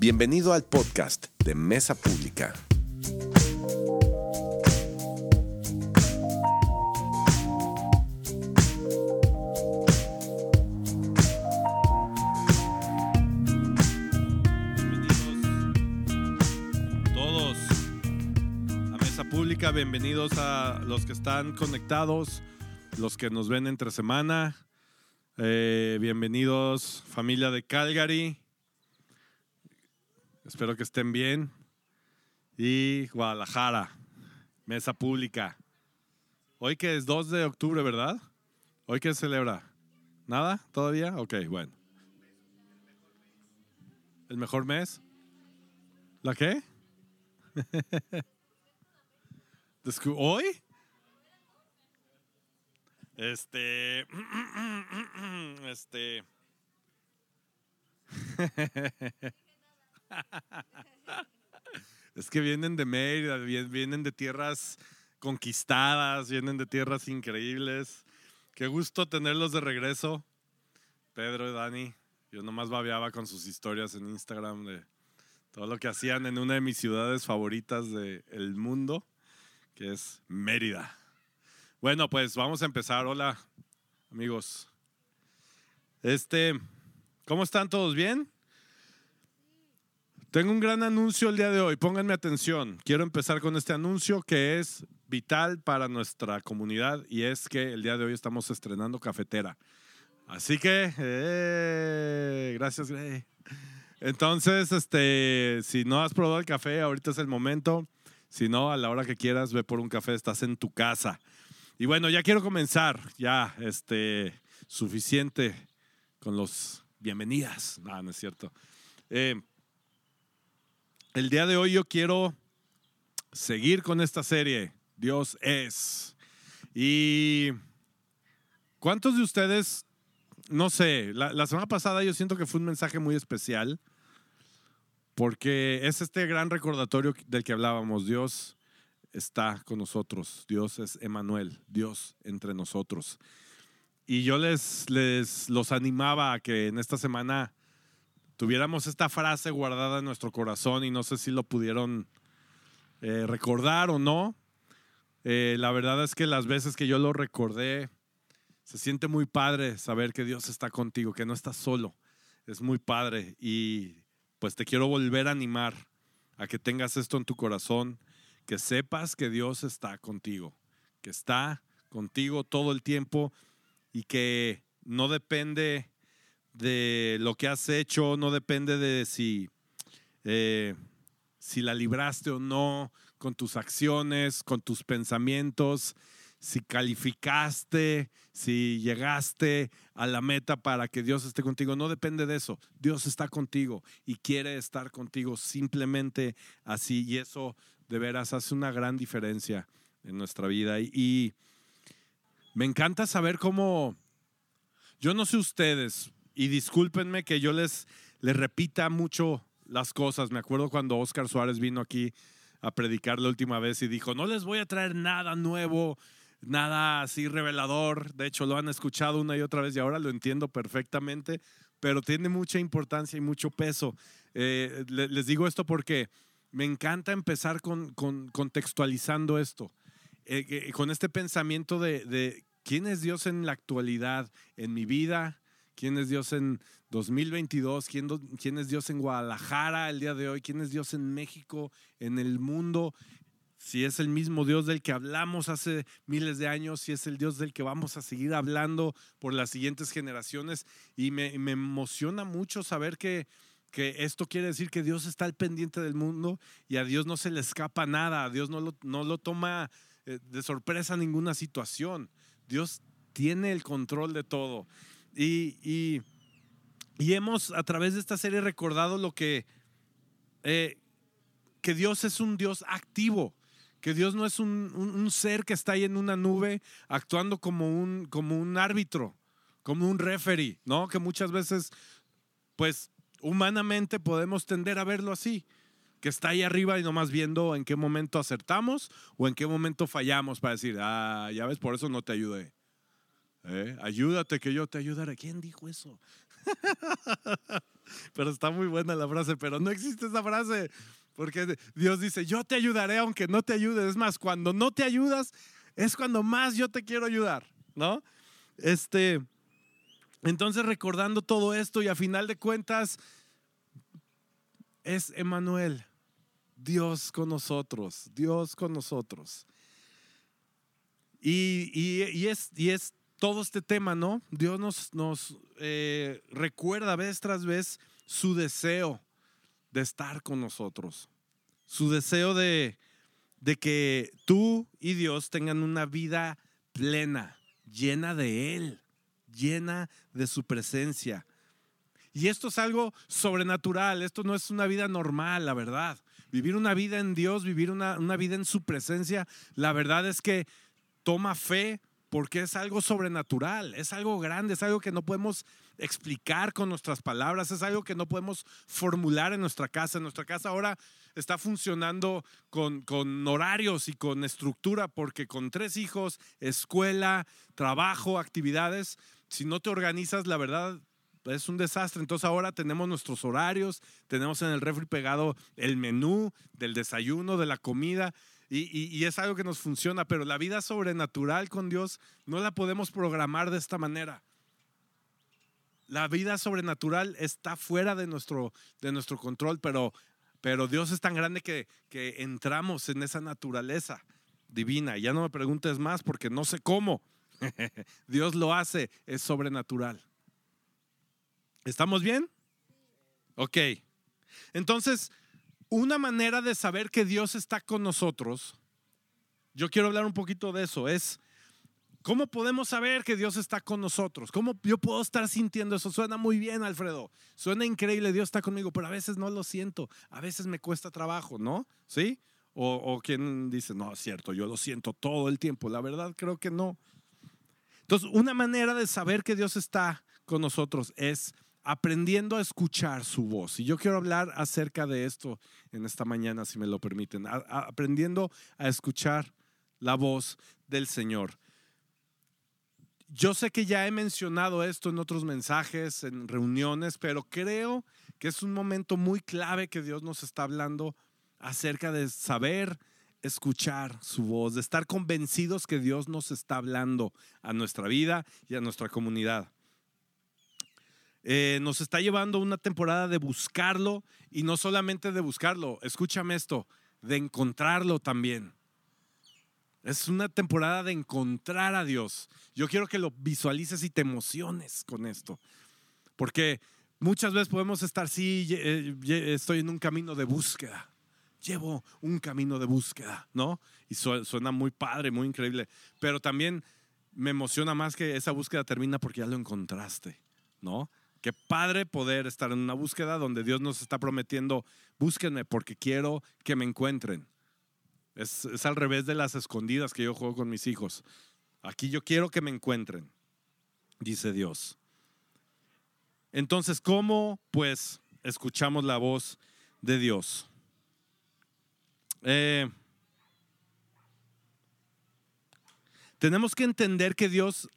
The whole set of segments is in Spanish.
Bienvenido al podcast de Mesa Pública. Bienvenidos todos a Mesa Pública, bienvenidos a los que están conectados, los que nos ven entre semana, Eh, bienvenidos familia de Calgary, espero que estén bien, y Guadalajara, Mesa Pública. Hoy que es 2 de octubre, ¿verdad? Hoy que celebra. ¿Nada? ¿Todavía? Ok, bueno. ¿El mejor mes? ¿La qué? ¿Hoy? Este. Este. Es que vienen de Mérida, vi- vienen de tierras conquistadas, vienen de tierras increíbles. Qué gusto tenerlos de regreso. Pedro y Dani. Yo nomás babeaba con sus historias en Instagram de todo lo que hacían en una de mis ciudades favoritas del mundo, que es Mérida. Bueno, pues vamos a empezar. Hola, amigos. Este, ¿cómo están todos bien? Tengo un gran anuncio el día de hoy. Pónganme atención. Quiero empezar con este anuncio que es vital para nuestra comunidad y es que el día de hoy estamos estrenando cafetera. Así que, eh, gracias, Grey. Entonces, este, si no has probado el café, ahorita es el momento. Si no, a la hora que quieras, ve por un café, estás en tu casa. Y bueno, ya quiero comenzar. Ya, este, suficiente con los bienvenidas. No, no es cierto. Eh, el día de hoy yo quiero seguir con esta serie. Dios es. Y ¿cuántos de ustedes, no sé, la, semana pasada yo siento que fue un mensaje muy especial porque es este gran recordatorio del que hablábamos. Dios está con nosotros. Dios es Emanuel, Dios entre nosotros. Y yo les, les los animaba a que en esta semana tuviéramos esta frase guardada en nuestro corazón y no sé si lo pudieron eh, recordar o no. Eh, la verdad es que las veces que yo lo recordé, se siente muy padre saber que Dios está contigo, que no estás solo. Es muy padre y pues te quiero volver a animar a que tengas esto en tu corazón, que sepas que Dios está contigo, que está contigo todo el tiempo y que no depende de lo que has hecho, no depende de si, eh, si la libraste o no con tus acciones, con tus pensamientos, si calificaste, si llegaste a la meta para que Dios esté contigo. No depende de eso. Dios está contigo y quiere estar contigo simplemente así. Y eso de veras hace una gran diferencia en nuestra vida. Y, y me encanta saber cómo, yo no sé ustedes, y discúlpenme que yo les, les repita mucho las cosas. Me acuerdo cuando Oscar Suárez vino aquí a predicar la última vez y dijo, no les voy a traer nada nuevo, nada así revelador. De hecho, lo han escuchado una y otra vez y ahora lo entiendo perfectamente, pero tiene mucha importancia y mucho peso. Eh, le- les digo esto porque me encanta empezar con, con- contextualizando esto, eh, eh, con este pensamiento de, de quién es Dios en la actualidad, en mi vida, quién es Dios en 2022, quién, do- quién es Dios en Guadalajara el día de hoy, quién es Dios en México, en el mundo, si es el mismo Dios del que hablamos hace miles de años, si es el Dios del que vamos a seguir hablando por las siguientes generaciones. Y me, me emociona mucho saber que, que esto quiere decir que Dios está al pendiente del mundo y a Dios no se le escapa nada, a Dios no lo, no lo toma eh, de sorpresa ninguna situación. Dios tiene el control de todo. Y, y, hemos a través de esta serie recordado lo que, eh, que Dios es un Dios activo, que Dios no es un, un- un ser que está ahí en una nube actuando como un, como un árbitro, como un referee, ¿no? Que muchas veces, pues humanamente podemos tender a verlo así, que está ahí arriba y nomás viendo en qué momento acertamos o en qué momento fallamos para decir, ah, ya ves, por eso no te ayudé. ¿Eh? Ayúdate que yo te ayudaré. ¿Quién dijo eso? pero está muy buena la frase, pero no existe esa frase. Porque Dios dice, yo te ayudaré aunque no te ayudes. Es más, cuando no te ayudas, es cuando más yo te quiero ayudar, ¿no? Este, entonces recordando todo esto y a final de cuentas, es Emanuel, Dios con nosotros, Dios con nosotros. Y, y, es, y es todo este tema, ¿no? Dios nos, eh, recuerda vez tras vez su deseo de estar con nosotros, su deseo de, que tú y Dios tengan una vida plena, llena de Él, llena de su presencia. Y esto es algo sobrenatural, esto no es una vida normal, la verdad. Vivir una vida en Dios, vivir una vida en su presencia, la verdad es que toma fe, porque es algo sobrenatural, es algo grande, es algo que no podemos explicar con nuestras palabras, es algo que no podemos formular en nuestra casa. En nuestra casa ahora está funcionando con, con horarios y con estructura, porque con tres hijos, escuela, trabajo, actividades, si no te organizas, la verdad, es un desastre. Entonces ahora tenemos nuestros horarios, tenemos en el refri pegado el menú del desayuno, de la comida. Y, es algo que nos funciona, pero la vida sobrenatural con Dios no la podemos programar de esta manera. La vida sobrenatural está fuera de nuestro, de nuestro control, pero, pero Dios es tan grande que, que entramos en esa naturaleza divina. Ya no me preguntes más porque no sé cómo. Dios lo hace, es sobrenatural. ¿Estamos bien? Ok. Entonces, una manera de saber que Dios está con nosotros, yo quiero hablar un poquito de eso, es cómo podemos saber que Dios está con nosotros. ¿Cómo yo puedo estar sintiendo eso? Suena muy bien, Alfredo. Suena increíble, Dios está conmigo, pero a veces no lo siento, a veces me cuesta trabajo, ¿no? ¿Sí? O, o quien dice, no, es cierto, yo lo siento todo el tiempo. La verdad creo que no. Entonces, una manera de saber que Dios está con nosotros es aprendiendo a escuchar su voz. Y yo quiero hablar acerca de esto en esta mañana, si me lo permiten. aprendiendo a escuchar la voz del Señor. Yo sé que ya he mencionado esto en otros mensajes, en reuniones, pero creo que es un momento muy clave que Dios nos está hablando acerca de saber escuchar su voz, de estar convencidos que Dios nos está hablando a nuestra vida y a nuestra comunidad. Eh, nos está llevando una temporada de buscarlo y no solamente de buscarlo, escúchame esto, de encontrarlo también. Es una temporada de encontrar a Dios. Yo quiero que lo visualices y te emociones con esto. Porque muchas veces podemos estar, sí, eh, estoy en un camino de búsqueda. Llevo un camino de búsqueda, ¿no? Y suena muy padre, muy increíble. Pero también me emociona más que esa búsqueda termina porque ya lo encontraste, ¿no? Qué padre poder estar en una búsqueda donde Dios nos está prometiendo, búsquenme porque quiero que me encuentren. Es, es, al revés de las escondidas que yo juego con mis hijos. Aquí yo quiero que me encuentren, dice Dios. Entonces, ¿cómo pues escuchamos la voz de Dios? Eh, tenemos que entender que Dios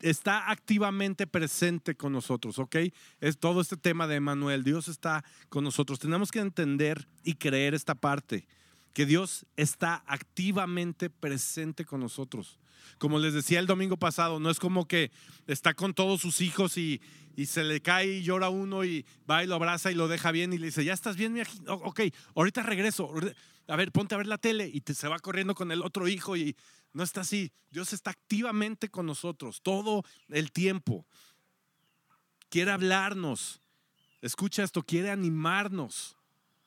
está activamente presente con nosotros, ¿ok? Es todo este tema de Emanuel. Dios está con nosotros. Tenemos que entender y creer esta parte, que Dios está activamente presente con nosotros. Como les decía el domingo pasado, no es como que está con todos sus hijos y, se le cae y llora uno y va y lo abraza y lo deja bien y le dice, ya estás bien, mi ok, ahorita regreso, a ver, ponte a ver la tele y se va corriendo con el otro hijo y no está así. Dios está activamente con nosotros todo el tiempo. Quiere hablarnos. Escucha esto, quiere animarnos.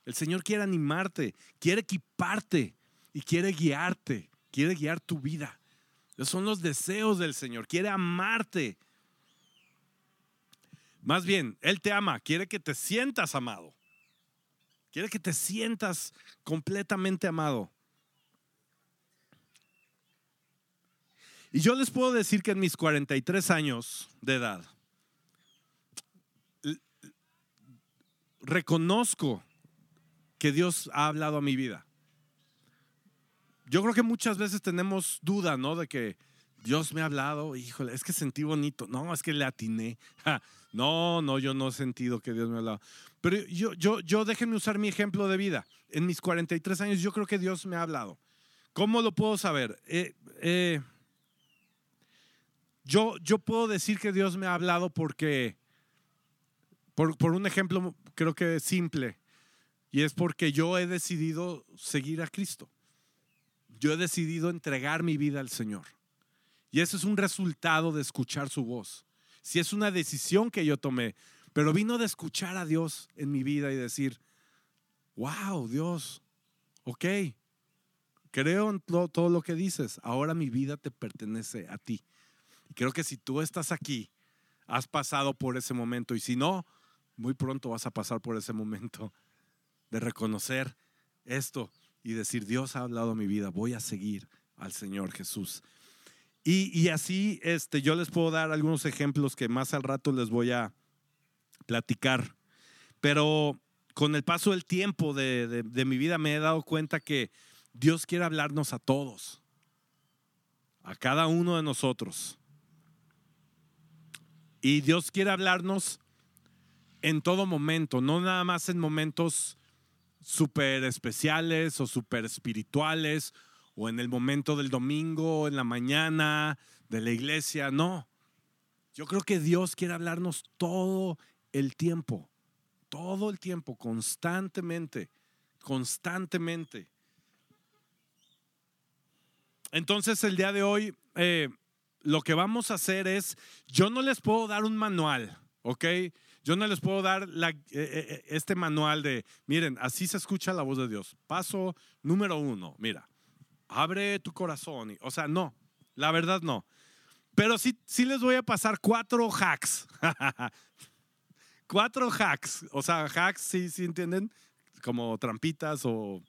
El Señor quiere animarte, quiere equiparte y quiere guiarte, quiere guiar tu vida. Son los deseos del Señor, quiere amarte. Más bien, Él te ama, quiere que te sientas amado. Quiere que te sientas completamente amado. Y yo les puedo decir que en mis 43 años de edad, reconozco que Dios ha hablado a mi vida. Yo creo que muchas veces tenemos duda, ¿no? De que Dios me ha hablado, híjole, es que sentí bonito. No, es que le atiné. No, no, yo no he sentido que Dios me ha hablado. Pero yo, yo, yo déjenme usar mi ejemplo de vida. En mis 43 años yo creo que Dios me ha hablado. ¿Cómo lo puedo saber? Eh, eh, yo, yo puedo decir que Dios me ha hablado porque, por, por un ejemplo creo que simple, y es porque yo he decidido seguir a Cristo. Yo he decidido entregar mi vida al Señor. Y eso es un resultado de escuchar su voz. Si es una decisión que yo tomé, pero vino de escuchar a Dios en mi vida y decir, wow, Dios, ok, creo en todo, todo lo que dices, ahora mi vida te pertenece a ti. Y creo que si tú estás aquí, has pasado por ese momento y si no, muy pronto vas a pasar por ese momento de reconocer esto y decir, Dios ha hablado a mi vida, voy a seguir al Señor Jesús. Y, y, así este, yo les puedo dar algunos ejemplos que más al rato les voy a platicar. Pero con el paso del tiempo de, de, de mi vida me he dado cuenta que Dios quiere hablarnos a todos, a cada uno de nosotros. Y Dios quiere hablarnos en todo momento, no nada más en momentos súper especiales o súper espirituales o en el momento del domingo, en la mañana de la iglesia, no. Yo creo que Dios quiere hablarnos todo el tiempo, todo el tiempo, constantemente, constantemente. Entonces el día de hoy eh, lo que vamos a hacer es, yo no les puedo dar un manual, ¿ok? Yo no les puedo dar la, eh, este manual de, miren, así se escucha la voz de Dios. Paso número uno, mira, abre tu corazón. O sea, no, la verdad no. Pero sí, sí les voy a pasar cuatro hacks. cuatro hacks. O sea, hacks, sí, sí entienden, como trampitas o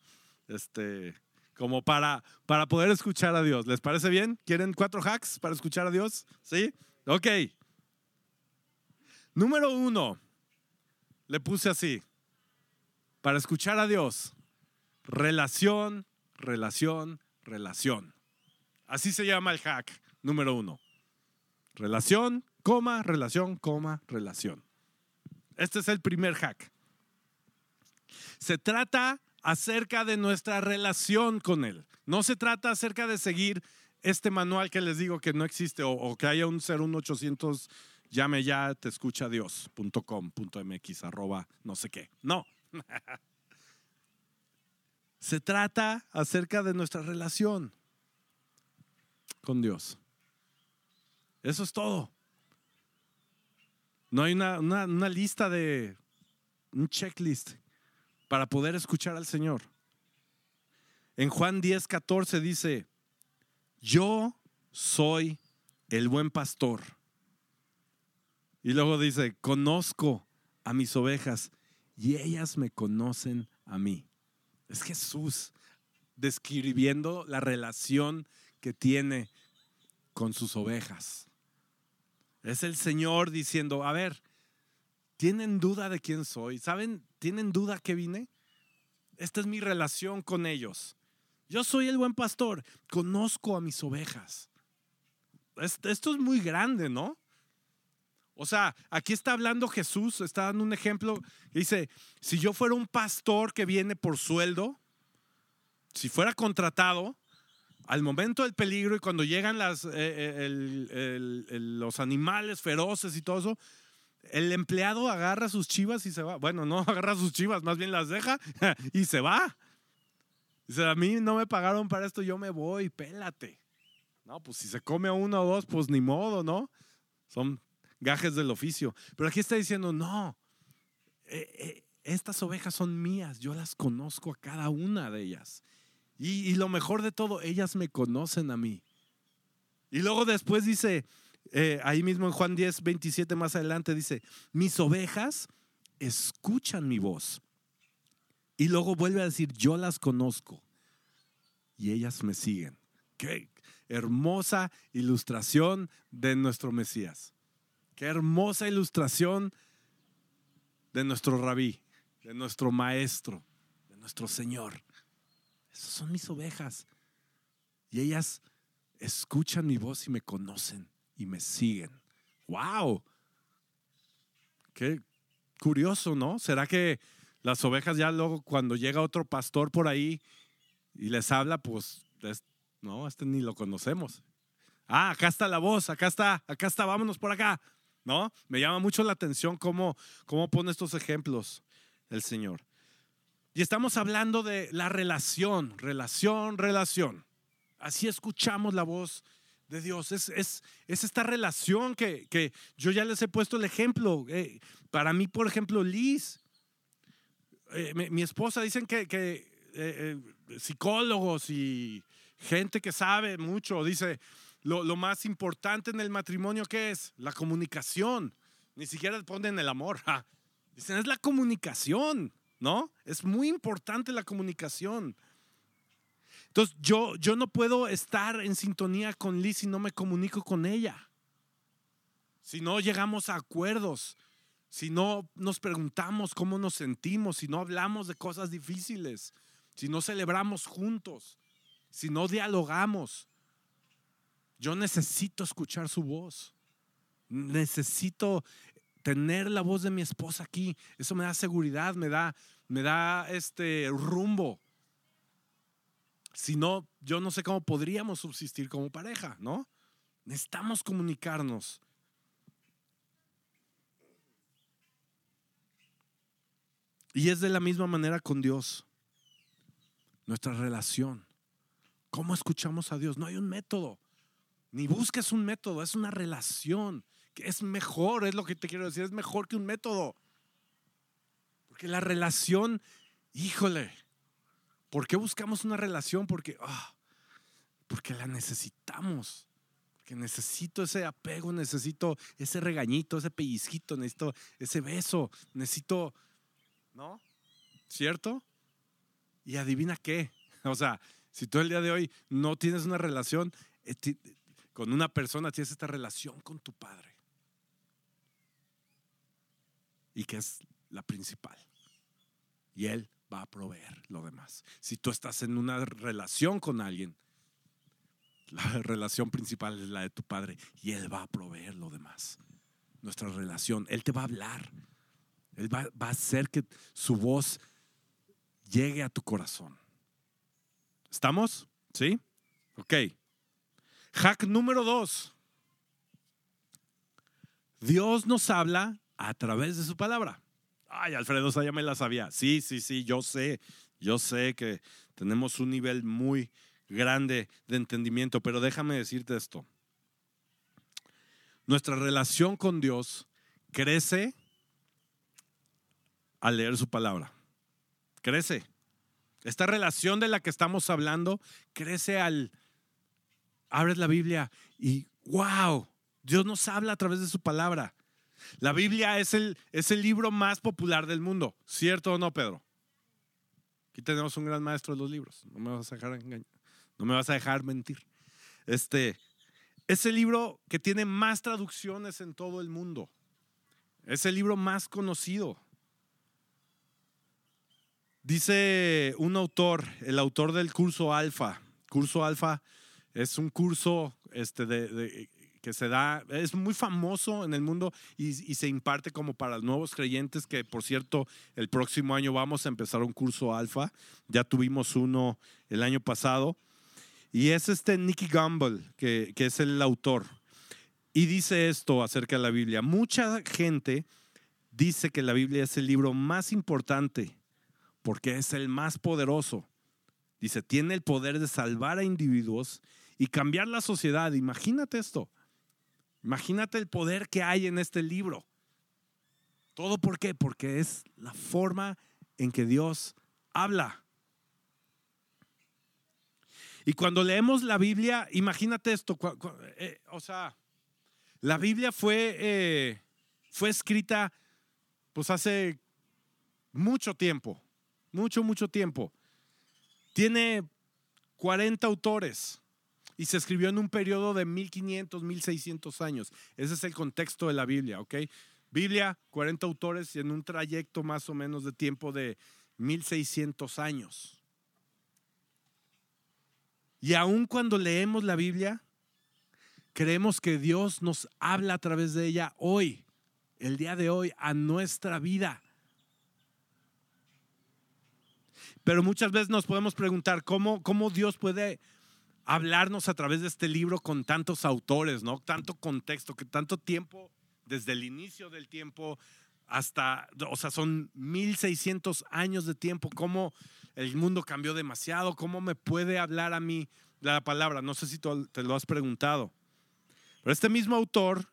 este, como para, para poder escuchar a Dios. ¿Les parece bien? ¿Quieren cuatro hacks para escuchar a Dios? ¿Sí? Ok. Número uno, le puse así, para escuchar a Dios, relación, relación, relación. Así se llama el hack número uno. Relación, coma, relación, coma, relación. Este es el primer hack. Se trata acerca de nuestra relación con Él. No se trata acerca de seguir este manual que les digo que no existe o, o que haya un 01800 llame ya, te escucha Dios.com.mx, arroba no sé qué. No. Se trata acerca de nuestra relación con Dios. Eso es todo. No hay una, una, una lista de un checklist para poder escuchar al Señor. En Juan 10, 14 dice, yo soy el buen pastor y luego dice, conozco a mis ovejas y ellas me conocen a mí. Es Jesús describiendo la relación que tiene con sus ovejas. Es el Señor diciendo, a ver, ¿tienen duda de quién soy? ¿Saben? ¿Tienen duda que vine? Esta es mi relación con ellos. Yo soy el buen pastor, conozco a mis ovejas. Esto es muy grande, ¿no? O sea, aquí está hablando Jesús, está dando un ejemplo. Dice, si yo fuera un pastor que viene por sueldo, si fuera contratado, al momento del peligro y cuando llegan las, eh, eh, los animales feroces y todo eso, el empleado agarra sus chivas y se va. Bueno, no agarra sus chivas, más bien las deja y se va. Dice, a mí no me pagaron para esto, yo me voy, pélate. No, pues si se come a uno o dos, pues ni modo, ¿no? Son gajes del oficio. Pero aquí está diciendo, no, eh, eh, estas ovejas son mías, yo las conozco a cada una de ellas. Y, lo mejor de todo, ellas me conocen a mí. Y luego después dice, eh, ahí mismo en Juan 10, 27 más adelante, dice, mis ovejas escuchan mi voz. Y luego vuelve a decir, yo las conozco y ellas me siguen. Qué hermosa ilustración de nuestro Mesías. Qué hermosa ilustración de nuestro rabí, de nuestro maestro, de nuestro Señor. Esas son mis ovejas. Y ellas escuchan mi voz y me conocen y me siguen. ¡Wow! Qué curioso, ¿no? ¿Será que las ovejas ya luego cuando llega otro pastor por ahí y les habla, pues, no, este ni lo conocemos. Ah, acá está la voz, acá está, acá está, vámonos por acá. ¿No? Me llama mucho la atención cómo, cómo pone estos ejemplos el Señor. Y estamos hablando de la relación, relación, relación. Así escuchamos la voz de Dios. Es, es, esta relación que, que, yo ya les he puesto el ejemplo. Eh, para mí, por ejemplo, Liz, eh, mi, esposa, dicen que, que eh, psicólogos y gente que sabe mucho, dice, lo, lo, más importante en el matrimonio, ¿qué es? La comunicación. Ni siquiera ponen el amor. Dicen, es la comunicación, ¿no? Es muy importante la comunicación. Entonces, yo, yo no puedo estar en sintonía con Liz si no me comunico con ella. Si no llegamos a acuerdos, si no nos preguntamos cómo nos sentimos, si no hablamos de cosas difíciles, si no celebramos juntos, si no dialogamos. Yo necesito escuchar su voz. Necesito tener la voz de mi esposa aquí. Eso me da seguridad, me da, me da este rumbo. Si no, yo no sé cómo podríamos subsistir como pareja, ¿no? Necesitamos comunicarnos. Y es de la misma manera con Dios. Nuestra relación. ¿Cómo escuchamos a Dios? No hay un método. Ni busques un método, es una relación. Que es mejor, es lo que te quiero decir, es mejor que un método. Porque la relación, híjole, ¿Por qué buscamos una relación? Porque, ah, porque la necesitamos. Porque necesito ese apego, necesito ese regañito, ese pellizquito, necesito ese beso, necesito, ¿no? ¿Cierto? Y adivina qué. O sea, si tú el día de hoy no tienes una relación eh, con una persona, tienes esta relación con tu padre. Y que es la principal. Y él va a proveer lo demás. Si tú estás en una relación con alguien, la relación principal es la de tu padre y él va a proveer lo demás. Nuestra relación, él te va a hablar. Él va, a hacer que su voz llegue a tu corazón. ¿Estamos? ¿Sí? Ok. Hack número dos. Dios nos habla a través de su palabra. Ay, Alfredo, esa ya me la sabía. Sí, sí, sí, yo sé, yo sé que tenemos un nivel muy grande de entendimiento, pero déjame decirte esto. Nuestra relación con Dios crece al leer su palabra. Crece. Esta relación de la que estamos hablando crece al abres la Biblia y wow, Dios nos habla a través de su palabra. La Biblia es el, es el libro más popular del mundo, ¿cierto o no, Pedro? Aquí tenemos un gran maestro de los libros, no me vas a dejar engañar, no me vas a dejar mentir. Este es el libro que tiene más traducciones en todo el mundo. Es el libro más conocido. Dice un autor, el autor del curso Alfa. Curso Alfa es un curso este, de, que se da, es muy famoso en el mundo y, se imparte como para nuevos creyentes, que por cierto, el próximo año vamos a empezar un curso alfa, ya tuvimos uno el año pasado, y es este Nicky Gamble, que, que es el autor, y dice esto acerca de la Biblia, mucha gente dice que la Biblia es el libro más importante porque es el más poderoso. Dice, tiene el poder de salvar a individuos y cambiar la sociedad. Imagínate esto. Imagínate el poder que hay en este libro. ¿Todo por qué? Porque es la forma en que Dios habla. Y cuando leemos la Biblia, imagínate esto, eh, o sea, la Biblia fue, eh, fue escrita pues hace mucho tiempo, mucho, mucho tiempo. Tiene 40 autores y se escribió en un periodo de 1500, 1600 años. Ese es el contexto de la Biblia, ¿ok? Biblia, 40 autores y en un trayecto más o menos de tiempo de 1600 años. Y aún cuando leemos la Biblia, creemos que Dios nos habla a través de ella hoy, el día de hoy, a nuestra vida. Pero muchas veces nos podemos preguntar cómo, cómo Dios puede hablarnos a través de este libro con tantos autores, ¿no? Tanto contexto, que tanto tiempo, desde el inicio del tiempo hasta, o sea, son 1600 años de tiempo, cómo el mundo cambió demasiado, cómo me puede hablar a mí la palabra. No sé si te lo has preguntado. Pero este mismo autor,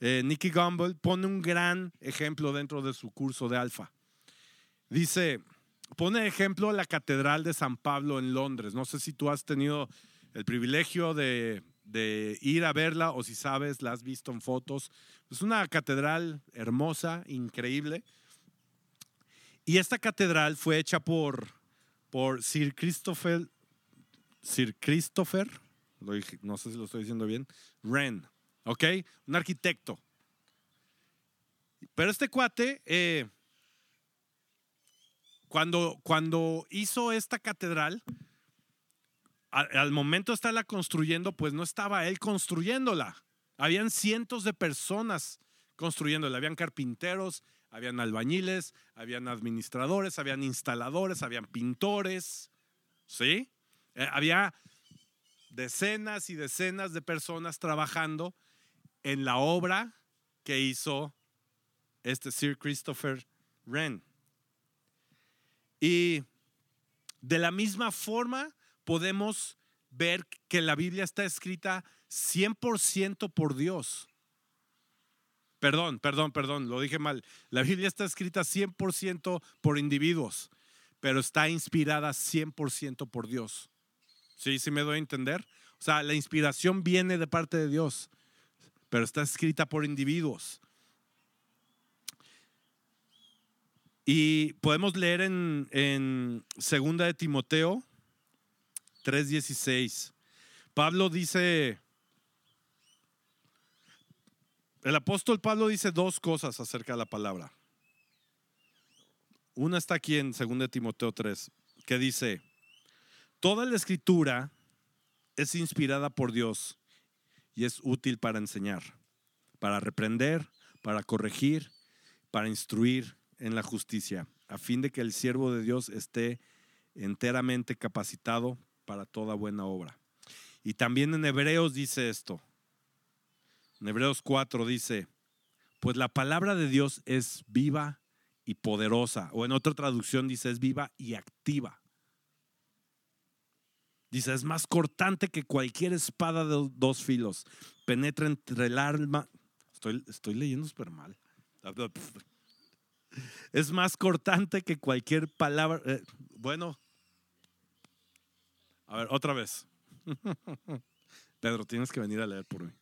eh, Nicky Gumbel, pone un gran ejemplo dentro de su curso de alfa. Dice, pone ejemplo la Catedral de San Pablo en Londres. No sé si tú has tenido el privilegio de, ir a verla o si sabes, la has visto en fotos. Es una catedral hermosa, increíble. Y esta catedral fue hecha por, por Sir Christopher, Sir Christopher, no sé si lo estoy diciendo bien, Wren, ¿ok? Un arquitecto. Pero este cuate, eh, cuando, cuando hizo esta catedral, al, momento de estarla construyendo, pues no estaba él construyéndola. Habían cientos de personas construyéndola. Habían carpinteros, habían albañiles, habían administradores, habían instaladores, habían pintores. ¿Sí? Eh, había decenas y decenas de personas trabajando en la obra que hizo este Sir Christopher Wren. Y de la misma forma podemos ver que la Biblia está escrita 100% por Dios. Perdón, perdón, perdón, lo dije mal. La Biblia está escrita 100% por individuos, pero está inspirada 100% por Dios. ¿Sí? ¿Sí me doy a entender? O sea, la inspiración viene de parte de Dios, pero está escrita por individuos. Y podemos leer en, en Segunda de Timoteo 3:16. Pablo dice, el apóstol Pablo dice dos cosas acerca de la palabra. Una está aquí en 2 Timoteo 3, que dice, toda la escritura es inspirada por Dios y es útil para enseñar, para reprender, para corregir, para instruir en la justicia, a fin de que el siervo de Dios esté enteramente capacitado para toda buena obra. Y también en Hebreos dice esto. En Hebreos 4 dice, pues la palabra de Dios es viva y poderosa. O en otra traducción dice, es viva y activa. Dice, es más cortante que cualquier espada de dos filos. Penetra entre el alma. Estoy, leyendo súper mal. Es más cortante que cualquier palabra. Eh, bueno, a ver, otra vez. Pedro, tienes que venir a leer por mí.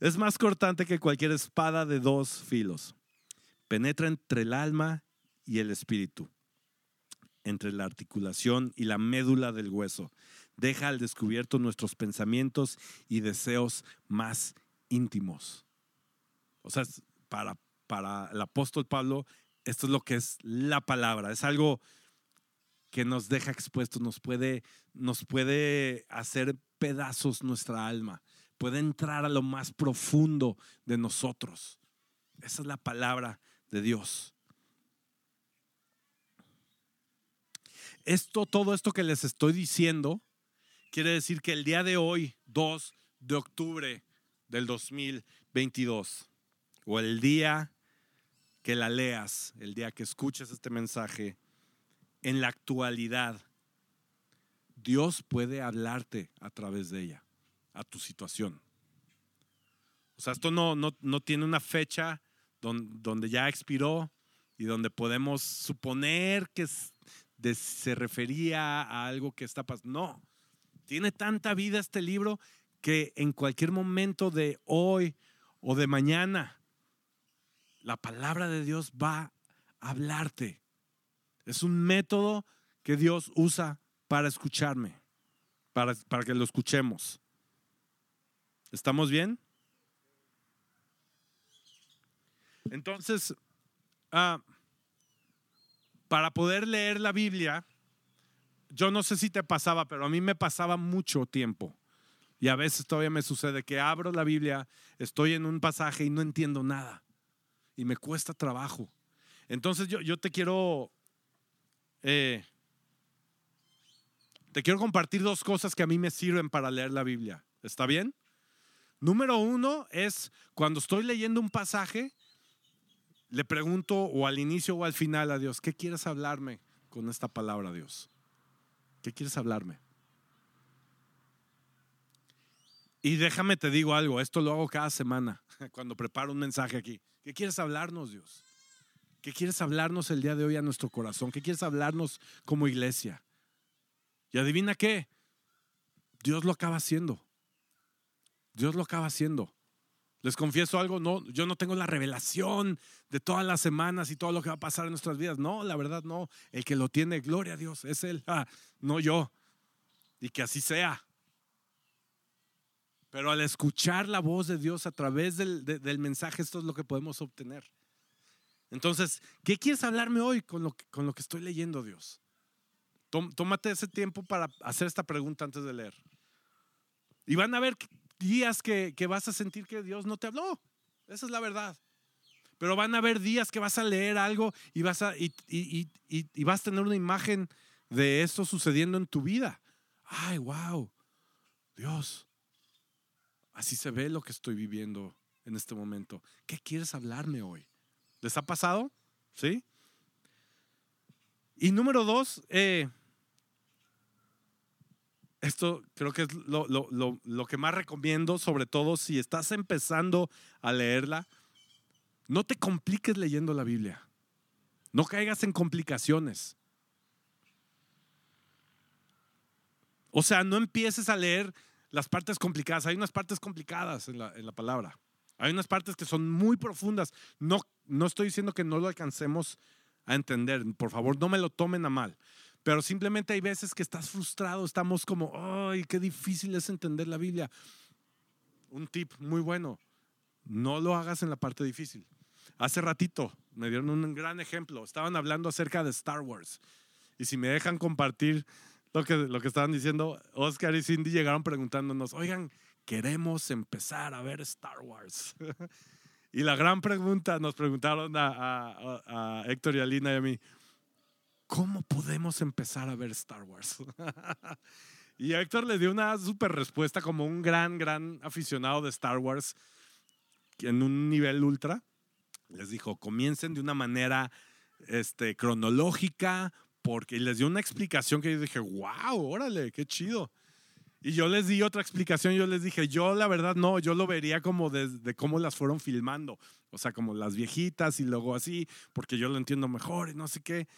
Es más cortante que cualquier espada de dos filos. Penetra entre el alma y el espíritu, entre la articulación y la médula del hueso. Deja al descubierto nuestros pensamientos y deseos más íntimos. O sea, para, para el apóstol Pablo, esto es lo que es la palabra. Es algo que nos deja expuestos, nos puede, nos puede hacer pedazos nuestra alma, puede entrar a lo más profundo de nosotros. Esa es la palabra de Dios. Esto, todo esto que les estoy diciendo, quiere decir que el día de hoy, 2 de octubre del 2022, o el día que la leas, el día que escuches este mensaje, en la actualidad, Dios puede hablarte a través de ella, a tu situación. O sea, esto no, no, tiene una fecha donde, ya expiró y donde podemos suponer que se refería a algo que está pasando. No, tiene tanta vida este libro que en cualquier momento de hoy o de mañana, la palabra de Dios va a hablarte. Es un método que Dios usa para escucharme, para, para que lo escuchemos. ¿Estamos bien? Entonces, ah, para poder leer la Biblia, yo no sé si te pasaba, pero a mí me pasaba mucho tiempo. Y a veces todavía me sucede que abro la Biblia, estoy en un pasaje y no entiendo nada. Y me cuesta trabajo. Entonces yo, te quiero... eh, te quiero compartir dos cosas que a mí me sirven para leer la Biblia. ¿Está bien? Número uno es cuando estoy leyendo un pasaje, le pregunto o al inicio o al final a Dios, ¿qué quieres hablarme con esta palabra, Dios? ¿Qué quieres hablarme? Y déjame te digo algo, esto lo hago cada semana cuando preparo un mensaje aquí. ¿Qué quieres hablarnos, Dios? ¿Qué quieres hablarnos el día de hoy a nuestro corazón? ¿Qué quieres hablarnos como iglesia? Y adivina qué, Dios lo acaba haciendo. Dios lo acaba haciendo. Les confieso algo, no, yo no tengo la revelación de todas las semanas y todo lo que va a pasar en nuestras vidas. No, la verdad no. El que lo tiene, gloria a Dios, es Él, ah, no yo. Y que así sea. Pero al escuchar la voz de Dios a través del, de- del mensaje, esto es lo que podemos obtener. Entonces, ¿qué quieres hablarme hoy con lo que, con lo que estoy leyendo, Dios? Tó- Tómate ese tiempo para hacer esta pregunta antes de leer. Y van a haber días que, que vas a sentir que Dios no te habló. Esa es la verdad. Pero van a haber días que vas a leer algo y vas a, y- y- y- y vas a tener una imagen de esto sucediendo en tu vida. Ay, wow. Dios, así se ve lo que estoy viviendo en este momento. ¿Qué quieres hablarme hoy? ¿Les ha pasado? ¿Sí? Y número dos, eh, esto creo que es lo, lo- lo- lo que más recomiendo, sobre todo si estás empezando a leerla. No te compliques leyendo la Biblia. No caigas en complicaciones. O sea, no empieces a leer las partes complicadas. Hay unas partes complicadas en la, en la palabra. Hay unas partes que son muy profundas. No, no estoy diciendo que no lo alcancemos a entender. Por favor, no me lo tomen a mal. Pero simplemente hay veces que estás frustrado, estamos como, ay, qué difícil es entender la Biblia. Un tip muy bueno, no lo hagas en la parte difícil. Hace ratito me dieron un gran ejemplo, estaban hablando acerca de Star Wars. Y si me dejan compartir lo que, lo que estaban diciendo, Oscar y Cindy llegaron preguntándonos, oigan, queremos empezar a ver Star Wars. y la gran pregunta, nos preguntaron a, a- a- Héctor y a Lina y a mí, ¿cómo podemos empezar a ver Star Wars? y Héctor le dio una super respuesta como un gran, gran aficionado de Star Wars en un nivel ultra. Les dijo, comiencen de una manera este, cronológica, porque les dio una explicación que yo dije, wow, órale, qué chido. Y yo les di otra explicación, yo les dije, yo la verdad no, yo lo vería como desde cómo las fueron filmando, o sea, como las viejitas y luego así, porque yo lo entiendo mejor y no sé qué.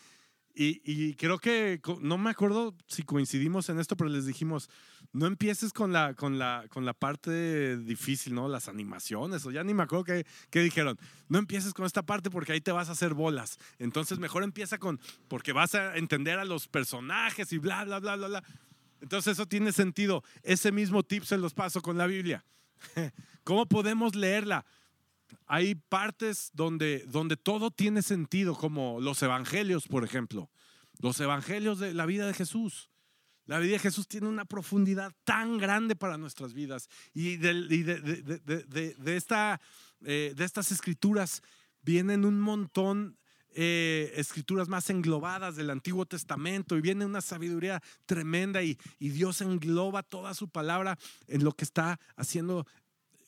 Y, y creo que, no me acuerdo si coincidimos en esto, pero les dijimos, no empieces con la, con la, con la parte difícil, ¿no? Las animaciones, o ya ni me acuerdo qué, qué dijeron. No empieces con esta parte porque ahí te vas a hacer bolas. Entonces mejor empieza con, porque vas a entender a los personajes y bla, bla, bla, bla, bla. Entonces eso tiene sentido. Ese mismo tip se los paso con la Biblia. ¿Cómo podemos leerla? Hay partes donde, donde todo tiene sentido, como los evangelios, por ejemplo. Los evangelios de la vida de Jesús. La vida de Jesús tiene una profundidad tan grande para nuestras vidas. Y, de- de- de- de esta, eh, de estas escrituras vienen un montón eh, escrituras más englobadas del Antiguo Testamento y viene una sabiduría tremenda y, y Dios engloba toda su palabra en lo que está haciendo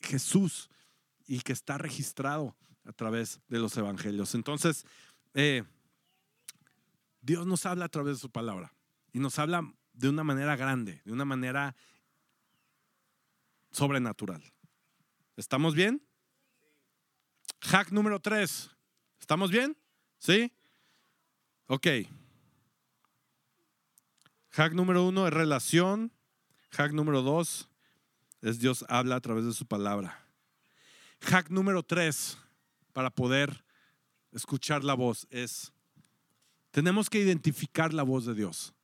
Jesús y que está registrado a través de los evangelios. Entonces, eh, Dios nos habla a través de su palabra y nos habla de una manera grande, de una manera sobrenatural. ¿Estamos bien? Hack número tres. ¿Estamos bien? ¿Sí? Ok. Hack número uno es relación. Hack número dos es Dios habla a través de su palabra. Hack número tres para poder escuchar la voz es, tenemos que identificar la voz de Dios.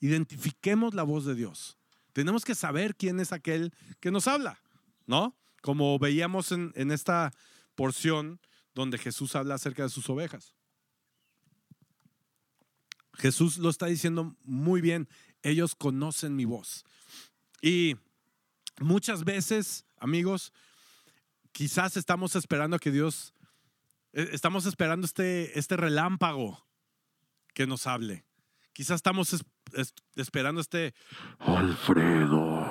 Identifiquemos la voz de Dios. Tenemos que saber quién es aquel que nos habla, ¿no? Como veíamos en, en esta porción donde Jesús habla acerca de sus ovejas. Jesús lo está diciendo muy bien, ellos conocen mi voz. Y muchas veces, amigos, quizás estamos esperando a que Dios, eh, estamos esperando este, este relámpago que nos hable. Quizás estamos es- es- esperando este Alfredo.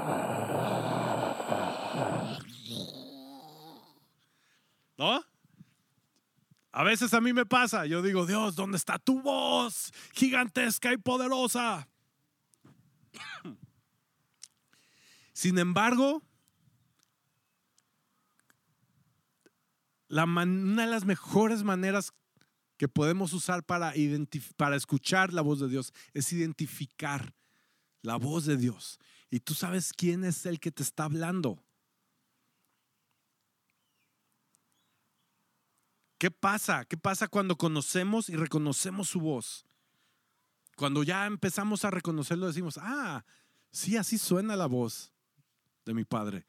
¿No? A veces a mí me pasa, yo digo, Dios, ¿dónde está tu voz gigantesca y poderosa? Sin embargo, una de las mejores maneras que podemos usar para, para escuchar la voz de Dios es identificar la voz de Dios. Y tú sabes quién es el que te está hablando. ¿Qué pasa? ¿Qué pasa cuando conocemos y reconocemos su voz? Cuando ya empezamos a reconocerlo, decimos, ah, sí, así suena la voz de mi padre.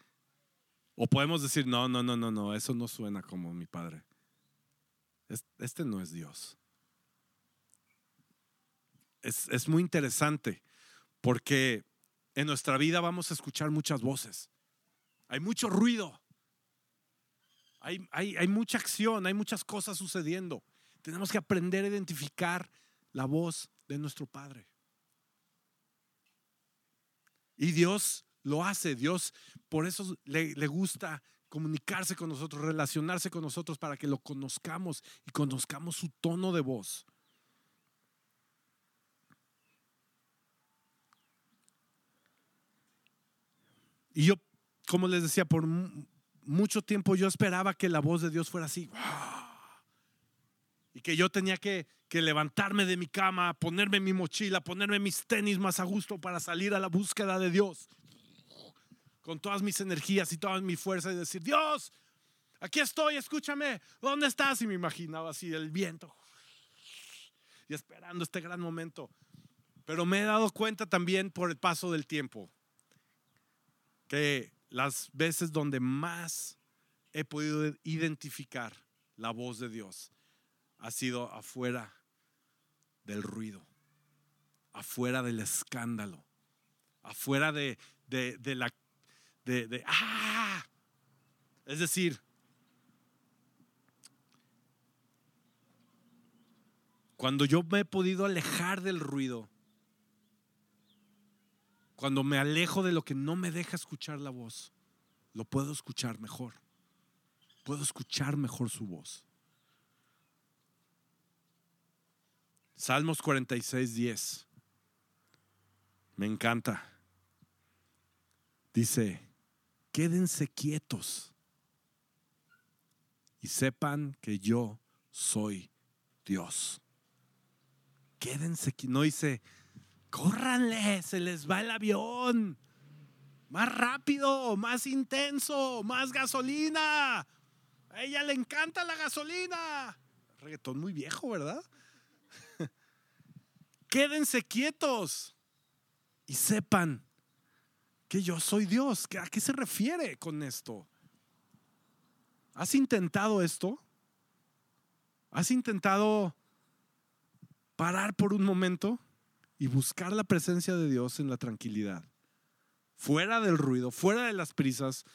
O podemos decir, no, no, no, no, no, eso no suena como mi padre. Es- Este no es Dios. Es, es muy interesante porque en nuestra vida vamos a escuchar muchas voces. Hay mucho ruido. Hay, hay, hay mucha acción, hay muchas cosas sucediendo. Tenemos que aprender a identificar la voz de nuestro Padre. Y Dios lo hace, Dios por eso le, gusta comunicarse con nosotros, relacionarse con nosotros para que lo conozcamos y conozcamos su tono de voz. Y yo, como les decía, por mu- mucho tiempo yo esperaba que la voz de Dios fuera así. Y que yo tenía que levantarme de mi cama, ponerme mi mochila, ponerme mis tenis más a gusto para salir a la búsqueda de Dios. Con todas mis energías y todas mis fuerzas y decir, Dios, aquí estoy, escúchame, ¿dónde estás? Y me imaginaba así el viento. Y esperando este gran momento. Pero me he dado cuenta también por el paso del tiempo que las veces donde más he podido identificar la voz de Dios ha sido afuera del ruido, afuera del escándalo, afuera de, de, de la... De, de- ¡Ah! Es decir, cuando yo me he podido alejar del ruido, cuando me alejo de lo que no me deja escuchar la voz, lo puedo escuchar mejor. Puedo escuchar mejor su voz. Salmos 46, 10. Me encanta. Dice, quédense quietos y sepan que yo soy Dios. Quédense. No dice, córranle, se les va el avión. Más rápido, más intenso, más gasolina. A ella le encanta la gasolina. Reggaetón muy viejo, ¿verdad? Quédense quietos y sepan que yo soy Dios. ¿A qué se refiere con esto? ¿Has intentado esto? ¿Has intentado parar por un momento y buscar la presencia de Dios en la tranquilidad? Fuera del ruido, fuera de las prisas,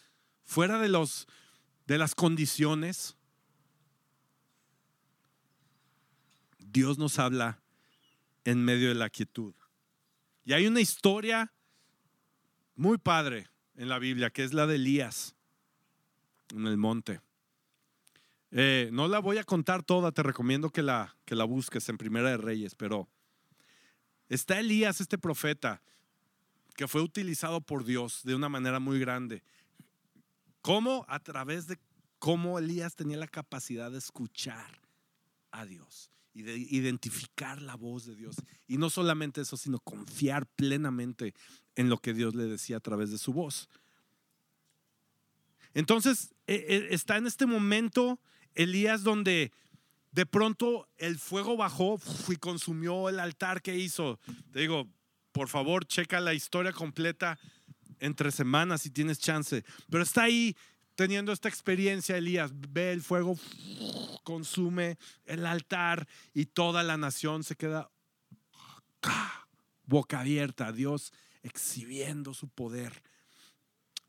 fuera de los de las condiciones. Dios nos habla en medio de la quietud. Y hay una historia muy padre en la Biblia, que es la de Elías en el monte. Eh, no la voy a contar toda, te recomiendo que la, que la busques en Primera de Reyes, pero está Elías, este profeta, que fue utilizado por Dios de una manera muy grande. ¿Cómo? A través de cómo Elías tenía la capacidad de escuchar a Dios y de identificar la voz de Dios. Y no solamente eso, sino confiar plenamente en lo que Dios le decía a través de su voz. Entonces, eh, eh, está en este momento Elías donde de pronto el fuego bajó y consumió el altar que hizo. Te digo, por favor, checa la historia completa entre semanas si tienes chance. Pero está ahí teniendo esta experiencia, Elías, ve el fuego, consume el altar y toda la nación se queda ¡ca! boca abierta, Dios exhibiendo su poder.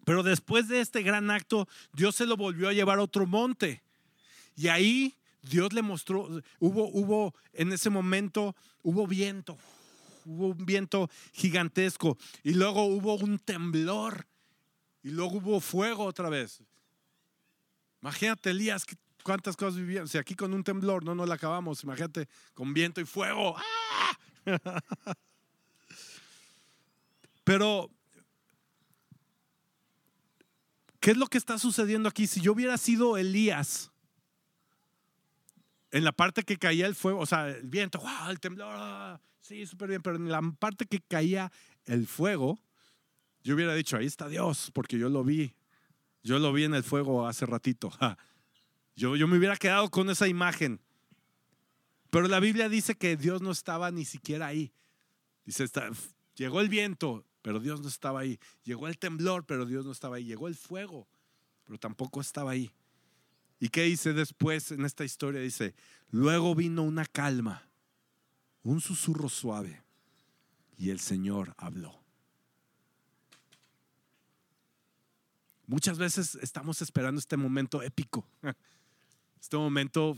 Pero después de este gran acto, Dios se lo volvió a llevar a otro monte. Y ahí Dios le mostró, hubo, hubo en ese momento, hubo viento, hubo un viento gigantesco. Y luego hubo un temblor. Y luego hubo fuego otra vez. Imagínate, Elías, cuántas cosas vivían. Sea, aquí con un temblor no nos la acabamos. Imagínate, con viento y fuego. ¡Ah! Pero, ¿qué es lo que está sucediendo aquí? Si yo hubiera sido Elías, en la parte que caía el fuego, o sea, el viento, wow, el temblor, ah, sí, súper bien, pero en la parte que caía el fuego, yo hubiera dicho, ahí está Dios, porque yo lo vi. Yo lo vi en el fuego hace ratito. Yo, yo me hubiera quedado con esa imagen. Pero la Biblia dice que Dios no estaba ni siquiera ahí. Dice, está, llegó el viento, pero Dios no estaba ahí. Llegó el temblor, pero Dios no estaba ahí. Llegó el fuego, pero tampoco estaba ahí. ¿Y qué dice después en esta historia? Dice, luego vino una calma, un susurro suave, y el Señor habló. Muchas veces estamos esperando este momento épico, este momento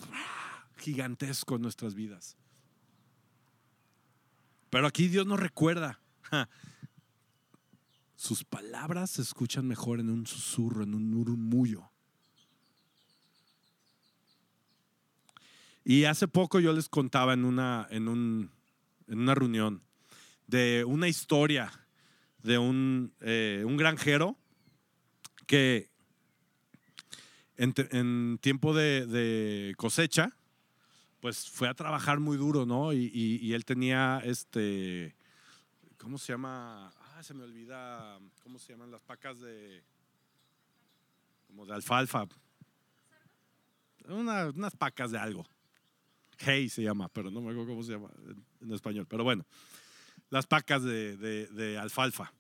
gigantesco en nuestras vidas. Pero aquí Dios nos recuerda, sus palabras se escuchan mejor en un susurro, en un murmullo. Y hace poco yo les contaba en una, en un, en una reunión de una historia de un, eh, un granjero que en, tiempo de, cosecha, pues fue a trabajar muy duro, ¿no? Y, él tenía este, ¿cómo se llama? Ah, se me olvida, ¿cómo se llaman las pacas de, como de alfalfa? unas pacas de algo. Hey se llama, pero no me acuerdo cómo se llama en, español. Pero bueno, las pacas de, de alfalfa.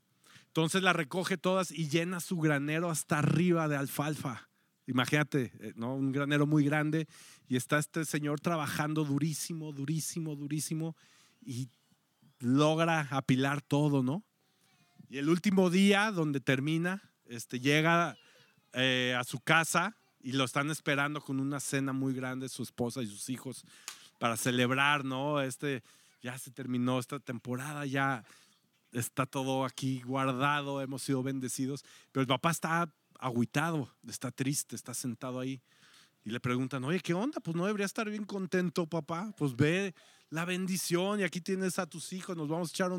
Entonces la recoge todas y llena su granero hasta arriba de alfalfa. Imagínate, eh, ¿no? Un granero muy grande y está este señor trabajando durísimo, durísimo, durísimo y logra apilar todo, ¿no? Y el último día donde termina, este, llega eh, a su casa y lo están esperando con una cena muy grande, su esposa y sus hijos, para celebrar, ¿no? Este, ya se terminó esta temporada, ya está todo aquí guardado, hemos sido bendecidos, pero el papá está agüitado, está triste, está sentado ahí. Y le preguntan, oye, ¿qué onda? Pues no debería estar bien contento, papá. Pues ve la bendición y aquí tienes a tus hijos, nos vamos a echar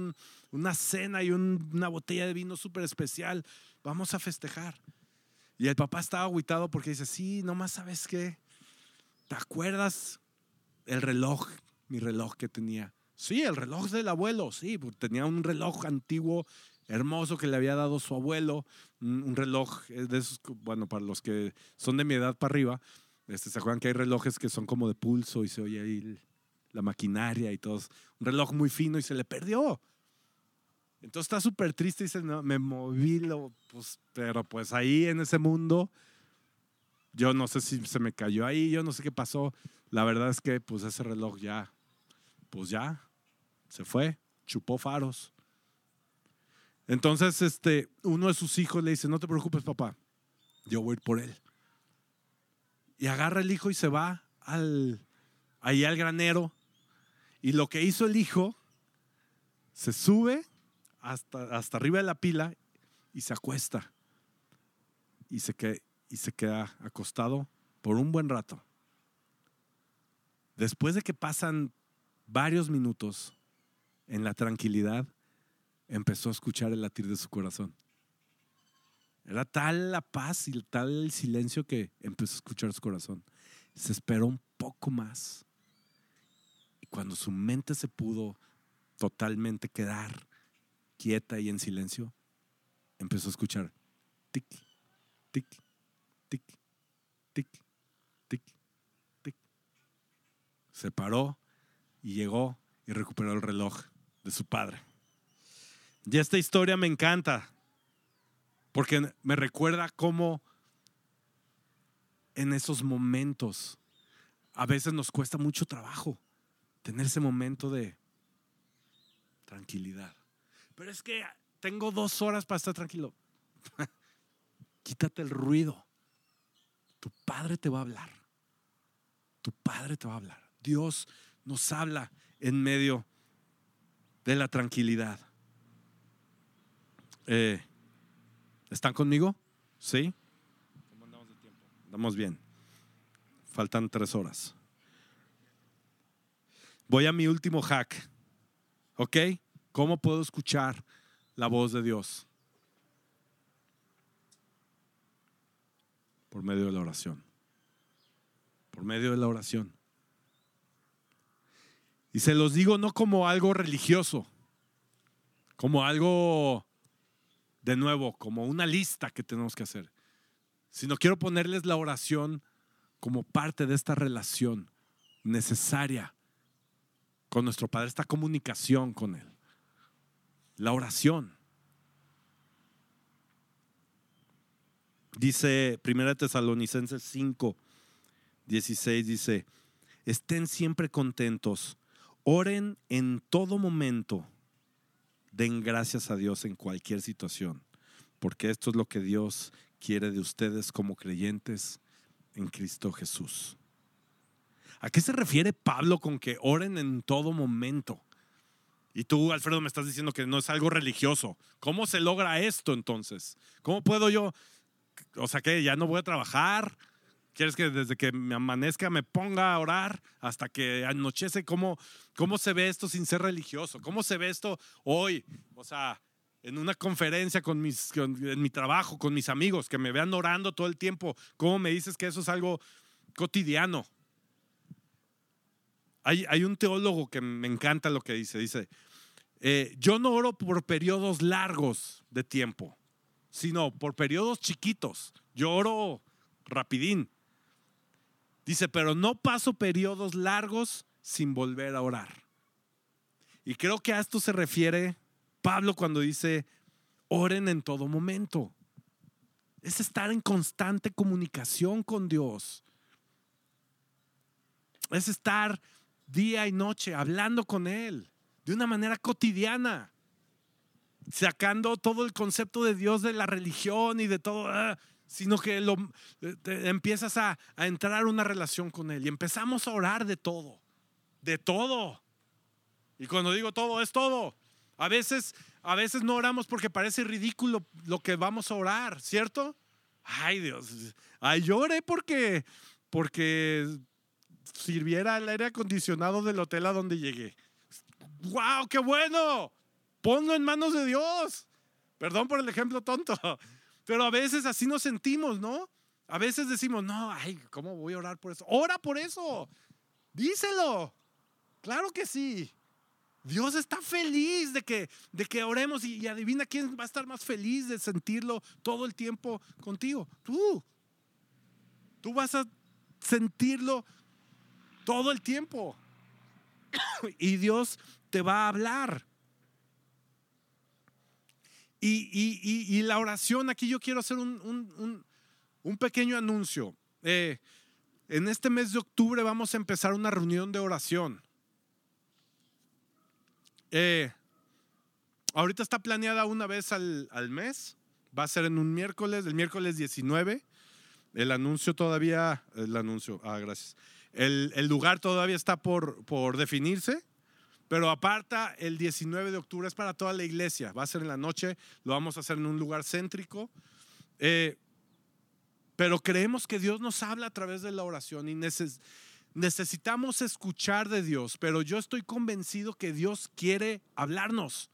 una cena y una botella de vino súper especial. Vamos a festejar. Y el papá estaba agüitado porque dice, sí, nomás sabes qué. ¿Te acuerdas el reloj, mi reloj que tenía? Sí, el reloj del abuelo, sí, tenía un reloj antiguo, hermoso que le había dado su abuelo, un, reloj de esos, bueno, para los que son de mi edad para arriba, este, se acuerdan que hay relojes que son como de pulso y se oye ahí la maquinaria y todo, un reloj muy fino y se le perdió. Entonces está súper triste y dice, no, me moví, lo, pues, pero pues ahí en ese mundo, yo no sé si se me cayó ahí, yo no sé qué pasó. La verdad es que pues ese reloj ya, pues ya, se fue, chupó faros. Entonces, este, uno de sus hijos le dice, no te preocupes, papá, yo voy a ir por él. Y agarra el hijo y se va al, al granero. Y lo que hizo el hijo, se sube hasta, hasta arriba de la pila y se acuesta. Y se, y se queda acostado por un buen rato. Después de que pasan varios minutos, en la tranquilidad, empezó a escuchar el latir de su corazón. Era tal la paz y tal el silencio que empezó a escuchar su corazón. Se esperó un poco más. Y cuando su mente se pudo totalmente quedar quieta y en silencio, empezó a escuchar tic, tic, tic, tic, tic, tic. Se paró y llegó y recuperó el reloj de su padre. Y esta historia me encanta porque me recuerda cómo en esos momentos a veces nos cuesta mucho trabajo tener ese momento de tranquilidad. Pero es que tengo dos horas para estar tranquilo. Quítate el ruido. Tu Padre te va a hablar. Tu Padre te va a hablar. Dios nos habla en medio de la tranquilidad. Eh, ¿Están conmigo? ¿Sí? ¿Cómo andamos de tiempo? Andamos bien. Faltan tres horas. Voy a mi último hack. ¿Ok? ¿Cómo puedo escuchar la voz de Dios? Por medio de la oración. Por medio de la oración. Y se los digo no como algo religioso, como algo de nuevo, como una lista que tenemos que hacer, sino quiero ponerles la oración como parte de esta relación necesaria con nuestro Padre, esta comunicación con Él. La oración. Dice 1 Tesalonicenses 5, 16, dice, estén siempre contentos, oren en todo momento, den gracias a Dios en cualquier situación, porque esto es lo que Dios quiere de ustedes como creyentes en Cristo Jesús. ¿A qué se refiere Pablo con que oren en todo momento? Y tú, Alfredo, me estás diciendo que no es algo religioso. ¿Cómo se logra esto entonces? ¿Cómo puedo yo, o sea, que ya no voy a trabajar? ¿Quieres que desde que me amanezca me ponga a orar hasta que anochece? ¿Cómo, cómo se ve esto sin ser religioso? ¿Cómo se ve esto hoy? O sea, en una conferencia con mis, en mi trabajo, con mis amigos, que me vean orando todo el tiempo. ¿Cómo me dices que eso es algo cotidiano? Hay, hay un teólogo que me encanta lo que dice. Dice, eh, yo no oro por periodos largos de tiempo, sino por periodos chiquitos. Yo oro rapidín. Dice, pero no paso periodos largos sin volver a orar. Y creo que a esto se refiere Pablo cuando dice, oren en todo momento. Es estar en constante comunicación con Dios. Es estar día y noche hablando con Él de una manera cotidiana, sacando todo el concepto de Dios de la religión y de todo. Sino que lo, empiezas a, a entrar una relación con Él y empezamos a orar de todo, de todo. Y cuando digo todo, es todo. A veces, a veces no oramos porque parece ridículo lo que vamos a orar, ¿cierto? Ay Dios, ay lloré porque, porque sirviera el aire acondicionado del hotel a donde llegué. ¡Wow! ¡Qué bueno! Ponlo en manos de Dios. Perdón por el ejemplo tonto. Pero a veces así nos sentimos, ¿no? A veces decimos, no, ay, ¿cómo voy a orar por eso? Ora por eso. Díselo. Claro que sí. Dios está feliz de que, de que oremos y, y, adivina quién va a estar más feliz de sentirlo todo el tiempo contigo. Tú. Tú vas a sentirlo todo el tiempo. y Dios te va a hablar. Y, la oración, aquí yo quiero hacer un, pequeño anuncio. Eh, en este mes de octubre vamos a empezar una reunión de oración. Eh, ahorita está planeada una vez al, mes. Va a ser en un miércoles, el miércoles 19. El anuncio todavía, el anuncio, ah, gracias. El, el lugar todavía está por, por definirse. Pero aparta el 19 de octubre, es para toda la iglesia. Va a ser en la noche, lo vamos a hacer en un lugar céntrico. Eh, pero creemos que Dios nos habla a través de la oración y necesitamos escuchar de Dios. Pero yo estoy convencido que Dios quiere hablarnos.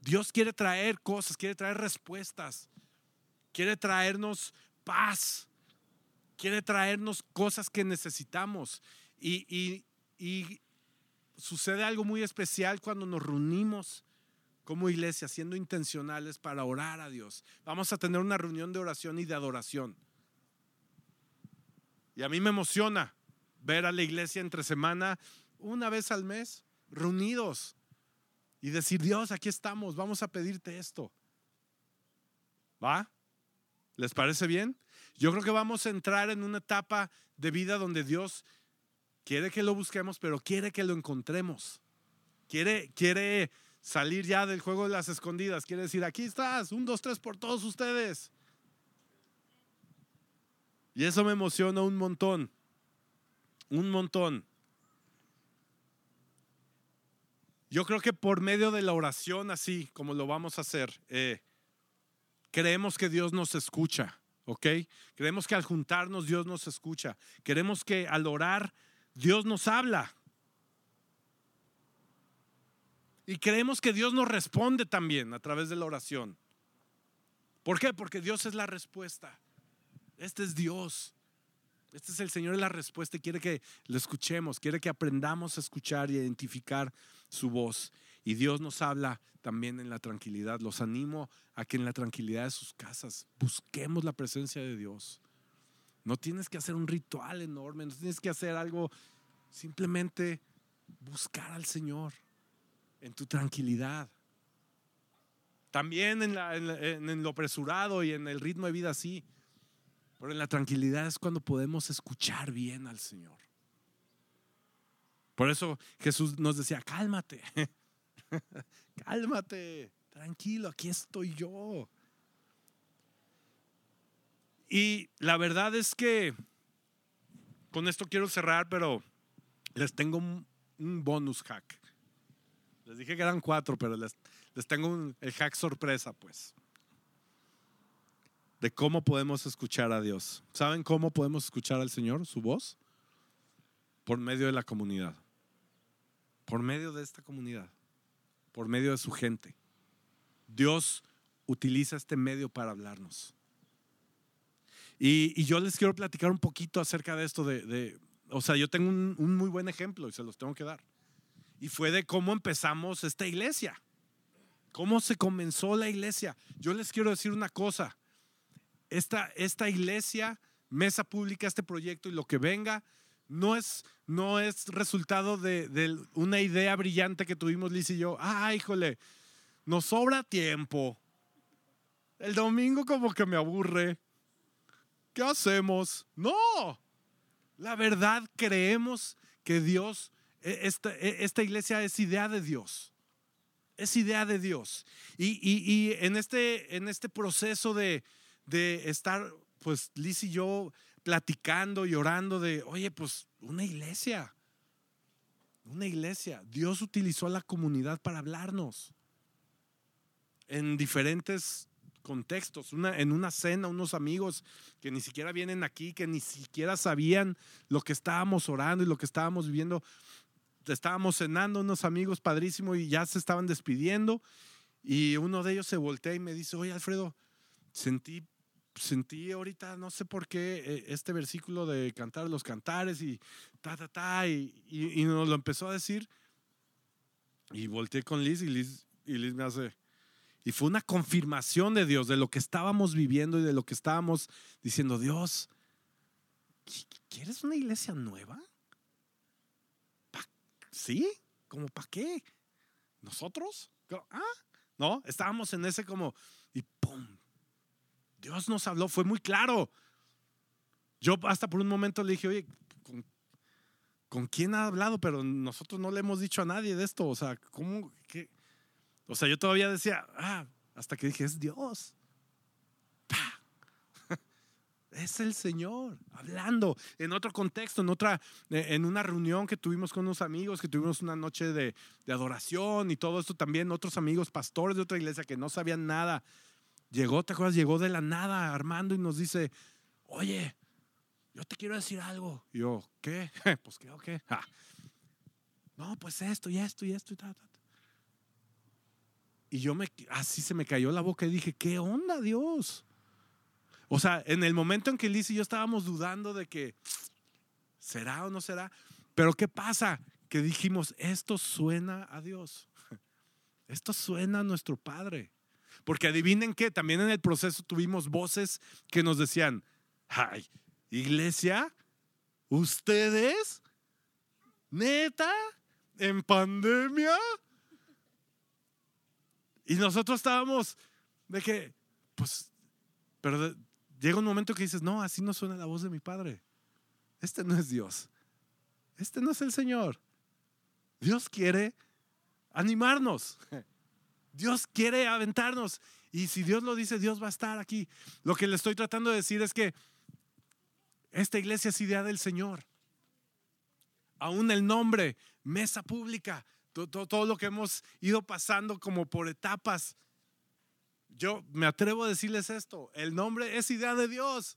Dios quiere traer cosas, quiere traer respuestas, quiere traernos paz, quiere traernos cosas que necesitamos. Y, y, y sucede algo muy especial cuando nos reunimos como iglesia, siendo intencionales para orar a Dios. Vamos a tener una reunión de oración y de adoración. Y a mí me emociona ver a la iglesia entre semana, una vez al mes, reunidos y decir, Dios, aquí estamos, vamos a pedirte esto. ¿Va? ¿Les parece bien? Yo creo que vamos a entrar en una etapa de vida donde Dios Quiere que lo busquemos, pero quiere que lo encontremos. Quiere, quiere salir ya del juego de las escondidas. Quiere decir, aquí estás, un, dos, tres por todos ustedes. Y eso me emociona un montón. Un montón. Yo creo que por medio de la oración, así como lo vamos a hacer, eh, creemos que Dios nos escucha, ¿ok? Creemos que al juntarnos Dios nos escucha. Queremos que al orar Dios nos habla. Y creemos que Dios nos responde también a través de la oración. ¿Por qué? Porque Dios es la respuesta. Este es Dios. Este es el Señor, es la respuesta y quiere que lo escuchemos, quiere que aprendamos a escuchar y identificar su voz. Y Dios nos habla también en la tranquilidad. Los animo a que en la tranquilidad de sus casas busquemos la presencia de Dios. No tienes que hacer un ritual enorme, no tienes que hacer algo, simplemente buscar al Señor en tu tranquilidad. También en, lo apresurado y en el ritmo de vida así. Pero en la tranquilidad es cuando podemos escuchar bien al Señor. Por eso Jesús nos decía, cálmate, cálmate, tranquilo, aquí estoy yo. Y la verdad es que con esto quiero cerrar, pero les tengo un, bonus hack. Les dije que eran cuatro, pero les, les tengo un, el hack sorpresa, pues de cómo podemos escuchar a Dios. ¿Saben cómo podemos escuchar al Señor, su voz? Por medio de la comunidad. Por medio de esta comunidad. Por medio de su gente. Dios utiliza este medio para hablarnos. Y, yo les quiero platicar un poquito acerca de esto de, o sea, yo tengo un, muy buen ejemplo y se los tengo que dar. Y fue de cómo empezamos esta iglesia. ¿Cómo se comenzó la iglesia? Yo les quiero decir una cosa esta, esta iglesia, mesa pública, este proyecto y lo que venga, no es, no es resultado de, una idea brillante que tuvimos Liz y yo. Ah, híjole, nos sobra tiempo. El domingo como que me aburre. ¿Qué hacemos? No. La verdad creemos que Dios, e, esta, e, esta iglesia es idea de Dios. Es idea de Dios. Y, y en, este, en este proceso de, de estar, pues Liz y yo platicando y orando de, oye, pues una iglesia, una iglesia. Dios utilizó a la comunidad para hablarnos en diferentes contextos. En una cena, unos amigos que ni siquiera vienen aquí, que ni siquiera sabían lo que estábamos orando y lo que estábamos viviendo. Estábamos cenando unos amigos padrísimos y ya se estaban despidiendo. Y uno de ellos se voltea y me dice, oye Alfredo, sentí sentí ahorita, no sé por qué, eh, este versículo de cantar los cantares y ta, ta, ta, y, y, nos lo empezó a decir. Y volteé con Liz y Liz, y Liz me hace. Y fue una confirmación de Dios, de lo que estábamos viviendo y de lo que estábamos diciendo. Dios, ¿quieres una iglesia nueva? ¿Sí? ¿Cómo para qué? ¿Nosotros? ¿Ah? No, estábamos en ese como, y ¡pum! Dios nos habló, fue muy claro. Yo hasta por un momento le dije, oye, ¿con, quién ha hablado? Pero nosotros no le hemos dicho a nadie de esto. O sea, ¿cómo? Qué? O sea, yo todavía decía, ah, hasta que dije, es Dios. Es el Señor hablando en otro contexto, en otra, eh, en una reunión que tuvimos con unos amigos, que tuvimos una noche de, adoración y todo esto también, otros amigos pastores de otra iglesia que no sabían nada Llegó, ¿te acuerdas? Llegó de la nada Armando y nos dice, oye, yo te quiero decir algo. Y yo, ¿qué? pues qué o qué. No, pues esto y esto y esto y tal. Y yo me, así se me cayó la boca y dije, ¿qué onda Dios? O sea, en el momento en que Liz y yo estábamos dudando de que será o no será, pero ¿qué pasa? Que dijimos, esto suena a Dios. Esto suena a nuestro Padre. Porque adivinen qué, también en el proceso tuvimos voces que nos decían, ay, iglesia, ustedes, neta, en pandemia. Y nosotros estábamos de que, pues, pero llega un momento que dices, no, así no suena la voz de mi padre. Este no es Dios. Este no es el Señor. Dios quiere animarnos. Dios quiere aventarnos. Y si Dios lo dice, Dios va a estar aquí. Lo que le estoy tratando de decir es que Esta iglesia es idea del Señor. Aún el nombre, mesa pública, todo, todo, lo que hemos ido pasando como por etapas. Yo me atrevo a decirles esto, el nombre es idea de Dios.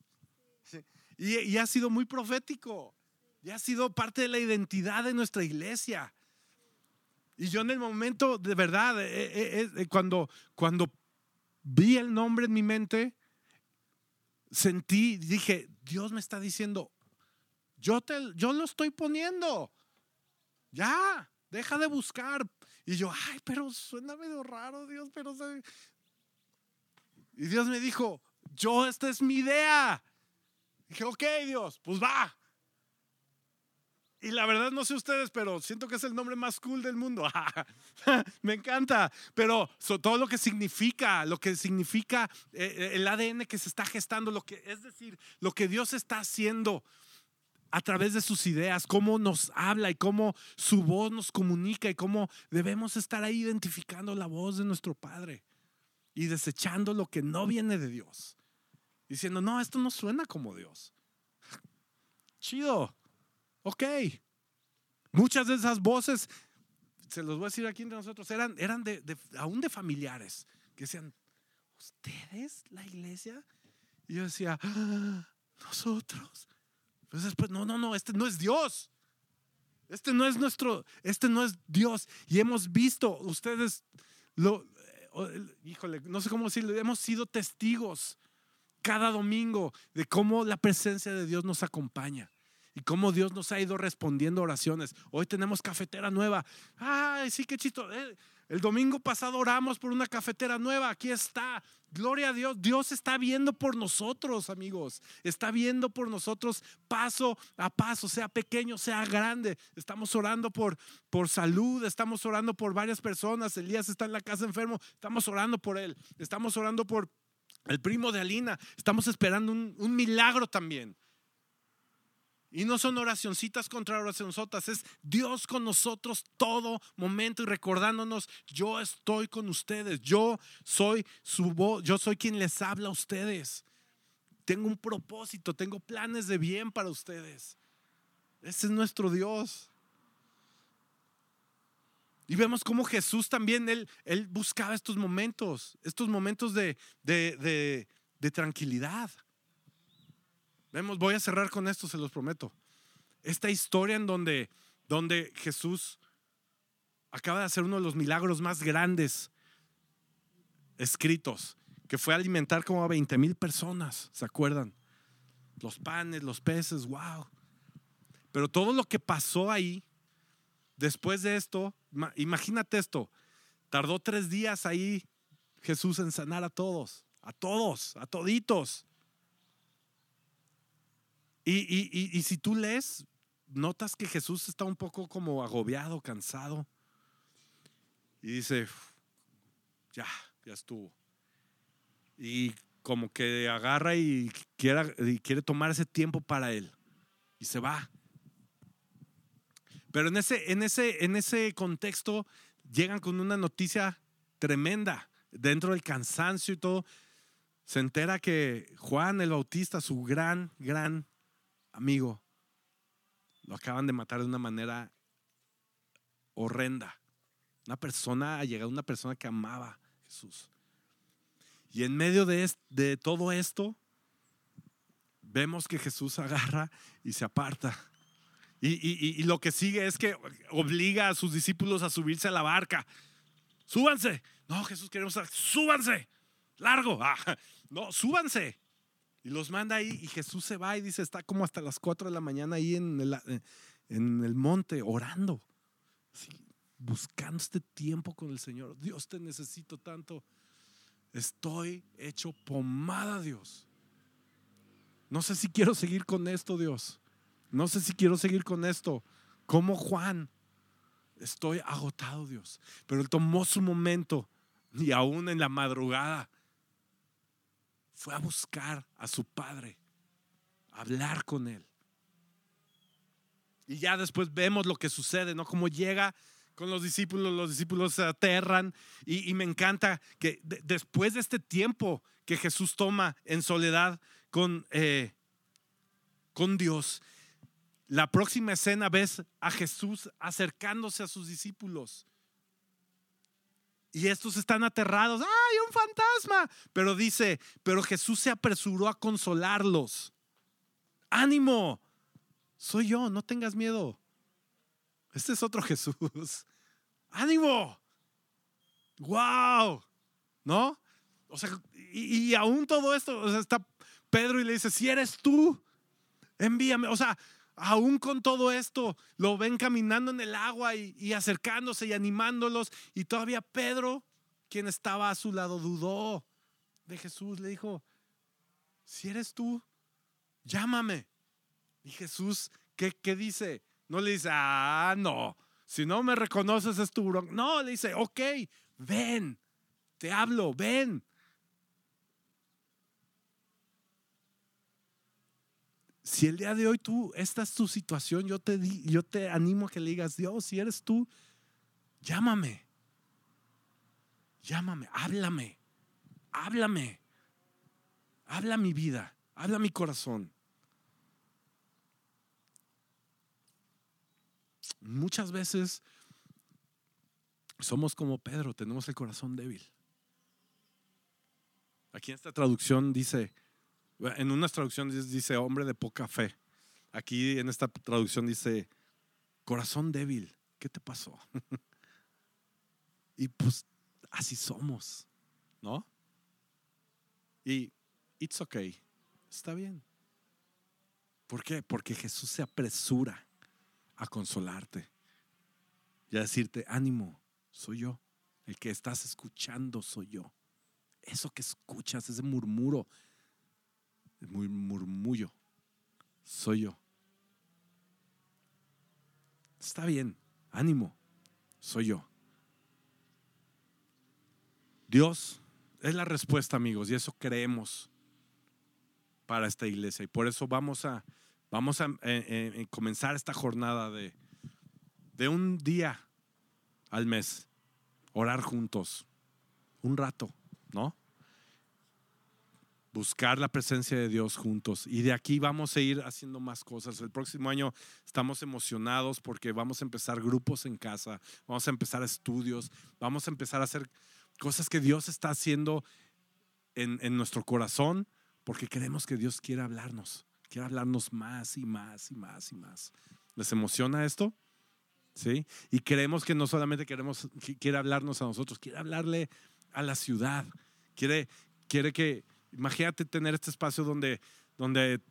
Y, y ha sido muy profético. Y ha sido parte de la identidad de nuestra iglesia. Y yo en el momento, de verdad, eh, eh, eh, cuando, cuando vi el nombre en mi mente, sentí, dije, Dios me está diciendo, yo, te, yo lo estoy poniendo. Ya, deja de buscar. Y yo, ay, pero suena medio raro, Dios, pero... Y Dios me dijo, yo, esta es mi idea. Dije, ok, Dios, pues va. Y la verdad no sé ustedes, pero siento que es el nombre más cool del mundo. Me encanta. Pero todo lo que significa, lo que significa eh, eh, el ADN que se está gestando, lo que es decir, lo que Dios está haciendo a través de sus ideas, cómo nos habla y cómo su voz nos comunica y cómo debemos estar ahí identificando la voz de nuestro Padre y desechando lo que no viene de Dios. Diciendo, no, esto no suena como Dios. Chido. Ok. Muchas de esas voces, se los voy a decir aquí entre nosotros, eran, eran aún de familiares que decían, ¿ustedes, la iglesia? Y yo decía, ah, nosotros. Pues después, no, no, no, este no es Dios. Este no es nuestro, este no es Dios. Y hemos visto, ustedes, lo, eh, híjole, no sé cómo decirlo, hemos sido testigos cada domingo de cómo la presencia de Dios nos acompaña y cómo Dios nos ha ido respondiendo oraciones. Hoy tenemos cafetera nueva. Ay, sí, qué chito. Eh, el domingo pasado oramos por una cafetera nueva. Aquí está. Gloria a Dios. Dios está viendo por nosotros, amigos. Está viendo por nosotros paso a paso, sea pequeño, sea grande. Estamos orando por, por salud. Estamos orando por varias personas. Elías está en la casa enfermo. Estamos orando por él. Estamos orando por el primo de Alina. Estamos esperando un, un milagro también. Y no son oracioncitas contra oracionzotas, es Dios con nosotros todo momento y recordándonos, yo estoy con ustedes, yo soy su voz, yo soy quien les habla a ustedes. Tengo un propósito, tengo planes de bien para ustedes. Ese es nuestro Dios. Y vemos cómo Jesús también, él, buscaba estos momentos, estos momentos de tranquilidad. Vemos, voy a cerrar con esto, se los prometo. Esta historia en donde, donde Jesús acaba de hacer uno de los milagros más grandes escritos, que fue alimentar como a 20 mil personas, ¿se acuerdan? Los panes, los peces, wow. Pero todo lo que pasó ahí, después de esto, imagínate esto, tardó tres días ahí Jesús en sanar a todos, a todos, a toditos. Y, si tú lees, notas que Jesús está un poco como agobiado, cansado. Y dice, ya, ya estuvo. Y como que agarra y quiere, y quiere tomar ese tiempo para él. Y se va. Pero en ese, en ese, en ese contexto llegan con una noticia tremenda. Dentro del cansancio y todo, se entera que Juan el Bautista, su gran, gran amigo, lo acaban de matar de una manera horrenda. Una persona, ha llegado una persona que amaba a Jesús. Y en medio de, todo esto, vemos que Jesús agarra y se aparta. Y, lo que sigue es que obliga a sus discípulos a subirse a la barca. Súbanse. No, Jesús, queremos, súbanse. Largo. Ah, no, súbanse. Y los manda ahí y Jesús se va y dice, está como hasta las 4 de la mañana ahí en el, eh, en el monte orando, buscando este tiempo con el Señor. Dios te necesito tanto. Estoy hecho pomada, Dios. No sé si quiero seguir con esto, Dios. No sé si quiero seguir con esto. Como Juan, estoy agotado, Dios. Pero él tomó su momento y aún en la madrugada fue a buscar a su padre, a hablar con él. Y ya después vemos lo que sucede, ¿no? Como llega con los discípulos, los discípulos se aterran y, me encanta que después de este tiempo que Jesús toma en soledad con, eh, con Dios. La próxima escena ves a Jesús acercándose a sus discípulos. Y estos están aterrados. ¡Ay, un fantasma! Pero dice, pero Jesús se apresuró a consolarlos. ánimo, soy yo, no tengas miedo. Este es otro Jesús. ánimo. ¡Wow! ¿No? O sea, y, aún todo esto, o sea, está Pedro y le dice, si eres tú, envíame. O sea, aún con todo esto, lo ven caminando en el agua y, y, acercándose y animándolos. Y todavía Pedro, quien estaba a su lado, dudó de Jesús. Le dijo, si eres tú, llámame. Y Jesús, ¿qué, qué dice? No le dice, ah, no, si no me reconoces es tu bronca. No, le dice, ok, ven, te hablo, ven. Si el día de hoy tú, esta es tu situación, yo te, yo te animo a que le digas, Dios, si eres tú, llámame. Llámame, háblame, háblame. Habla mi vida, habla mi corazón. Muchas veces somos como Pedro, tenemos el corazón débil. Aquí en esta traducción dice, en unas traducciones dice hombre de poca fe. Aquí en esta traducción dice corazón débil. ¿Qué te pasó? y pues así somos, ¿no? Y it's okay. Está bien. ¿Por qué? Porque Jesús se apresura a consolarte y a decirte, ánimo, soy yo. El que estás escuchando soy yo. Eso que escuchas, ese murmuro, murmullo. Soy yo. Está bien, ánimo, soy yo. Dios es la respuesta, amigos, y eso creemos para esta iglesia. Y por eso vamos a, vamos a eh, eh, comenzar esta jornada de, de un día al mes, orar juntos, un rato, ¿no? Buscar la presencia de Dios juntos. Y de aquí vamos a ir haciendo más cosas. El próximo año estamos emocionados porque vamos a empezar grupos en casa, vamos a empezar estudios, vamos a empezar a hacer cosas que Dios está haciendo en, en nuestro corazón porque queremos que Dios quiera hablarnos, quiera hablarnos más y más y más y más. ¿Les emociona esto? ¿Sí? Y creemos que no solamente queremos, quiere hablarnos a nosotros, quiere hablarle a la ciudad, quiere, quiere que Imagínate tener este espacio donde, donde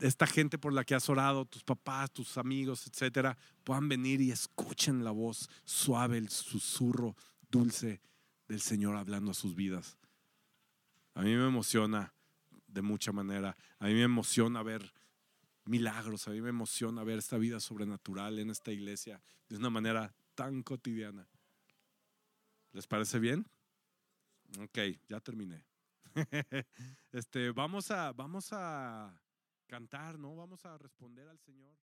esta gente por la que has orado, tus papás, tus amigos, etcétera, puedan venir y escuchen la voz suave, el susurro dulce del Señor hablando a sus vidas. A mí me emociona de mucha manera. A mí me emociona ver milagros, a mí me emociona ver esta vida sobrenatural en esta iglesia de una manera tan cotidiana. ¿Les parece bien? Ok, ya terminé. este, vamos a, vamos a cantar, ¿no? Vamos a responder al Señor.